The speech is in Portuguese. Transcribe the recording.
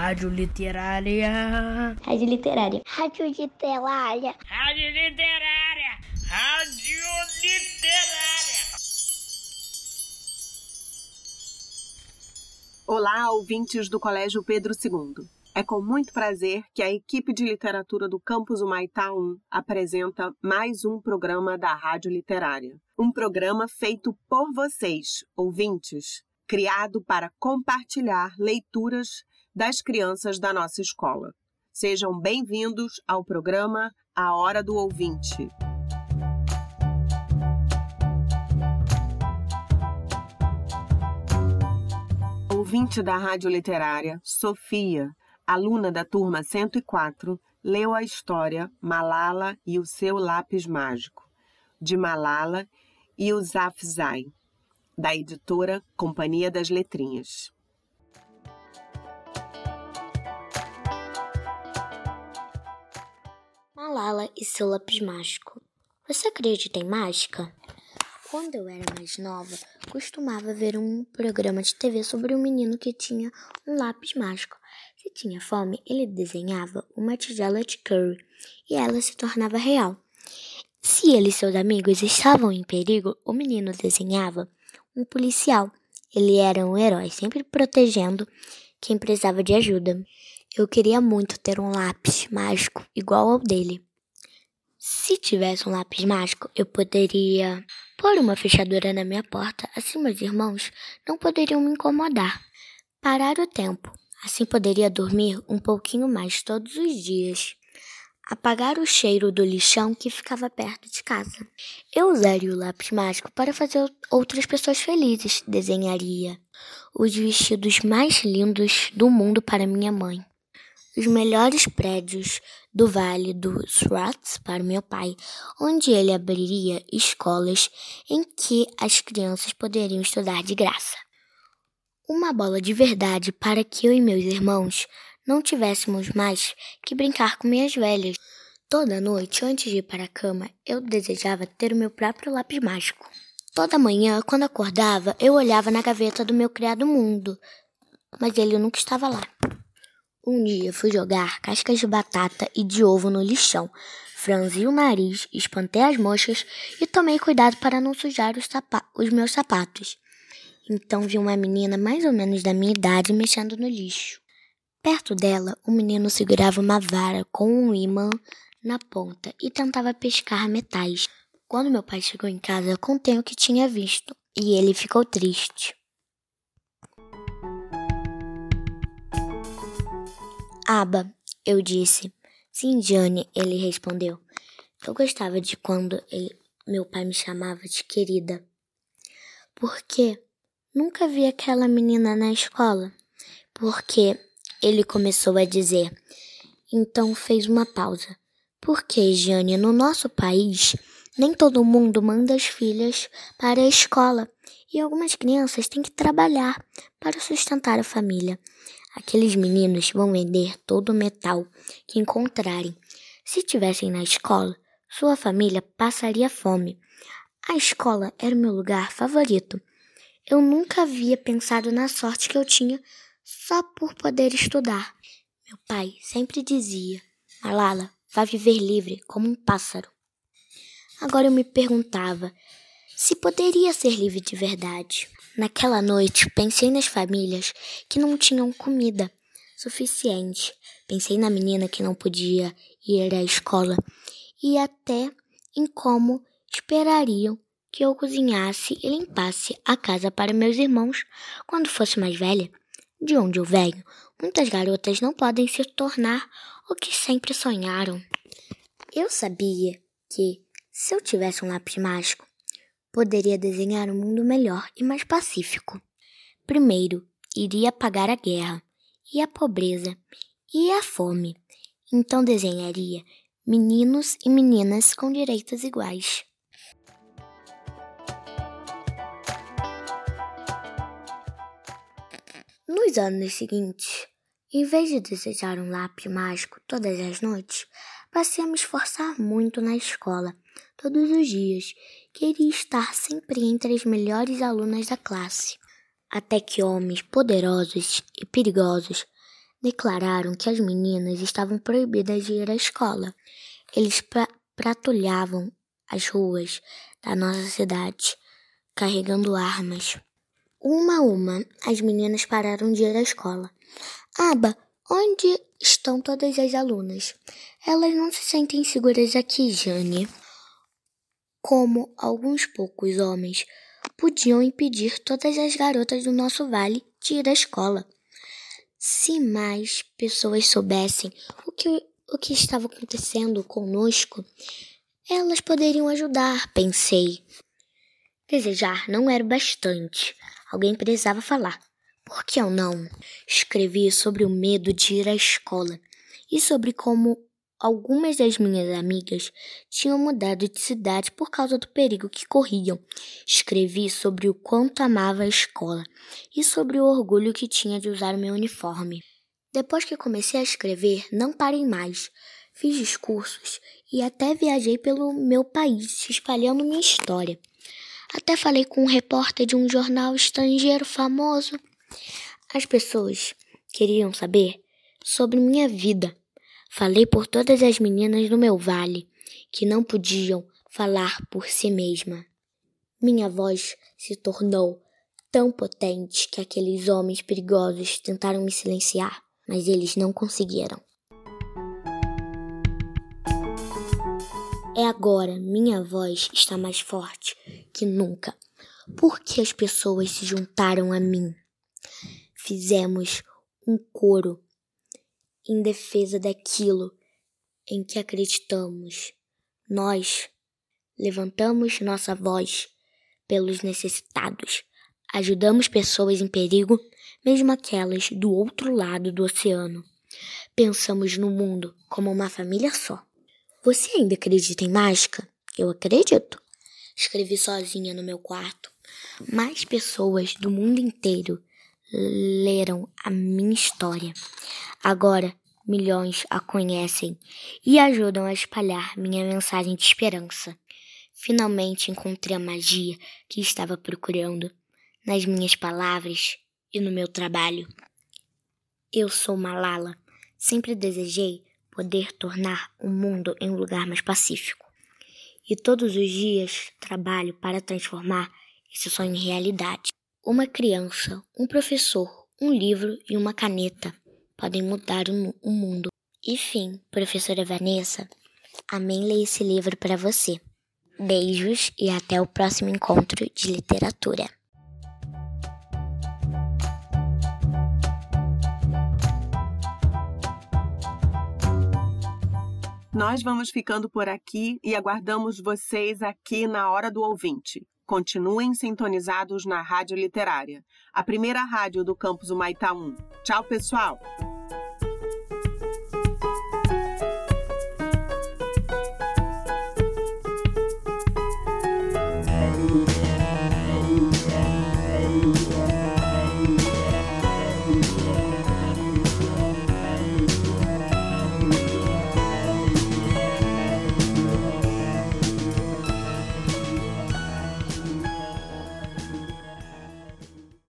Rádio Literária. Rádio Literária. Rádio Literária. Rádio Literária. Rádio Literária. Olá, ouvintes do Colégio Pedro II. É com muito prazer que a equipe de literatura do Campus Humaitá 1 apresenta mais um programa da Rádio Literária. Um programa feito por vocês, ouvintes, criado para compartilhar leituras das crianças da nossa escola. Sejam bem-vindos ao programa A Hora do Ouvinte. Ouvinte da Rádio Literária, Sofia, aluna da turma 104, leu a história Malala e o seu lápis mágico, de Malala Yousafzai, da editora Companhia das Letrinhas. E seu lápis mágico. Você acredita em mágica? Quando eu era mais nova, costumava ver um programa de TV sobre um menino que tinha um lápis mágico. Se tinha fome, ele desenhava uma tigela de curry e ela se tornava real. Se ele e seus amigos estavam em perigo, o menino desenhava um policial. Ele era um herói, sempre protegendo quem precisava de ajuda. Eu queria muito ter um lápis mágico igual ao dele. Se tivesse um lápis mágico, eu poderia pôr uma fechadura na minha porta, assim meus irmãos não poderiam me incomodar. Parar o tempo, assim poderia dormir um pouquinho mais todos os dias. Apagar o cheiro do lixão que ficava perto de casa. Eu usaria o lápis mágico para fazer outras pessoas felizes. Desenharia os vestidos mais lindos do mundo para minha mãe os melhores prédios do Vale dos Rats para meu pai, onde ele abriria escolas em que as crianças poderiam estudar de graça. Uma bola de verdade para que eu e meus irmãos não tivéssemos mais que brincar com minhas velhas. Toda noite, antes de ir para a cama, eu desejava ter o meu próprio lápis mágico. Toda manhã, quando acordava, eu olhava na gaveta do meu criado mundo, mas ele nunca estava lá. Um dia fui jogar cascas de batata e de ovo no lixão. Franzi o nariz, espantei as moscas e tomei cuidado para não sujar os, os, meus sapatos. Então vi uma menina mais ou menos da minha idade mexendo no lixo. Perto dela, um menino segurava uma vara com um imã na ponta e tentava pescar metais. Quando meu pai chegou em casa, contei o que tinha visto e ele ficou triste. Aba, eu disse. Sim, Jane, ele respondeu. Eu gostava de quando ele, meu pai me chamava de querida. Porque nunca vi aquela menina na escola. Porque ele começou a dizer. Então fez uma pausa. Porque, Jane, no nosso país, nem todo mundo manda as filhas para a escola e algumas crianças têm que trabalhar para sustentar a família. Aqueles meninos vão vender todo o metal que encontrarem. Se tivessem na escola, sua família passaria fome. A escola era o meu lugar favorito. Eu nunca havia pensado na sorte que eu tinha só por poder estudar. Meu pai sempre dizia: Malala, vá viver livre como um pássaro. Agora eu me perguntava se poderia ser livre de verdade. Naquela noite, pensei nas famílias que não tinham comida suficiente. Pensei na menina que não podia ir à escola e até em como esperariam que eu cozinhasse e limpasse a casa para meus irmãos quando fosse mais velha. De onde eu venho, muitas garotas não podem se tornar o que sempre sonharam. Eu sabia que, se eu tivesse um lápis mágico, poderia desenhar um mundo melhor e mais pacífico. Primeiro, iria apagar a guerra, e a pobreza, e a fome. Então desenharia meninos e meninas com direitos iguais. Nos anos seguintes, em vez de desejar um lápis mágico todas as noites, passei a me esforçar muito na escola, todos os dias, queria estar sempre entre as melhores alunas da classe. Até que homens poderosos e perigosos declararam que as meninas estavam proibidas de ir à escola. Eles pra patrulhavam as ruas da nossa cidade, carregando armas. Uma a uma, as meninas pararam de ir à escola. Aba, onde estão todas as alunas? Elas não se sentem seguras aqui, Jane. Como alguns poucos homens podiam impedir todas as garotas do nosso vale de ir à escola. Se mais pessoas soubessem o que, o que estava acontecendo conosco, elas poderiam ajudar, pensei. Desejar não era bastante. Alguém precisava falar. Por que eu não? Escrevi sobre o medo de ir à escola e sobre como Algumas das minhas amigas tinham mudado de cidade por causa do perigo que corriam. Escrevi sobre o quanto amava a escola e sobre o orgulho que tinha de usar meu uniforme. Depois que comecei a escrever, não parei mais. Fiz discursos e até viajei pelo meu país, espalhando minha história. Até falei com um repórter de um jornal estrangeiro famoso. As pessoas queriam saber sobre minha vida Falei por todas as meninas do meu vale, que não podiam falar por si mesma. Minha voz se tornou tão potente que aqueles homens perigosos tentaram me silenciar, mas eles não conseguiram. É agora, minha voz está mais forte que nunca, porque as pessoas se juntaram a mim. Fizemos um coro em defesa daquilo em que acreditamos. Nós levantamos nossa voz pelos necessitados, ajudamos pessoas em perigo, mesmo aquelas do outro lado do oceano. Pensamos no mundo como uma família só. Você ainda acredita em mágica? Eu acredito. Escrevi sozinha no meu quarto. Mais pessoas do mundo inteiro leram a minha história. Agora milhões a conhecem e ajudam a espalhar minha mensagem de esperança. Finalmente encontrei a magia que estava procurando nas minhas palavras e no meu trabalho. Eu sou Malala. Sempre desejei poder tornar o mundo em um lugar mais pacífico. E todos os dias trabalho para transformar esse sonho em realidade. Uma criança, um professor, um livro e uma caneta podem mudar o mundo. E fim, professora Vanessa, amém ler esse livro para você. Beijos e até o próximo encontro de literatura. Nós vamos ficando por aqui e aguardamos vocês aqui na Hora do Ouvinte. Continuem sintonizados na Rádio Literária, a primeira rádio do campus Humaitá 1. Tchau, pessoal!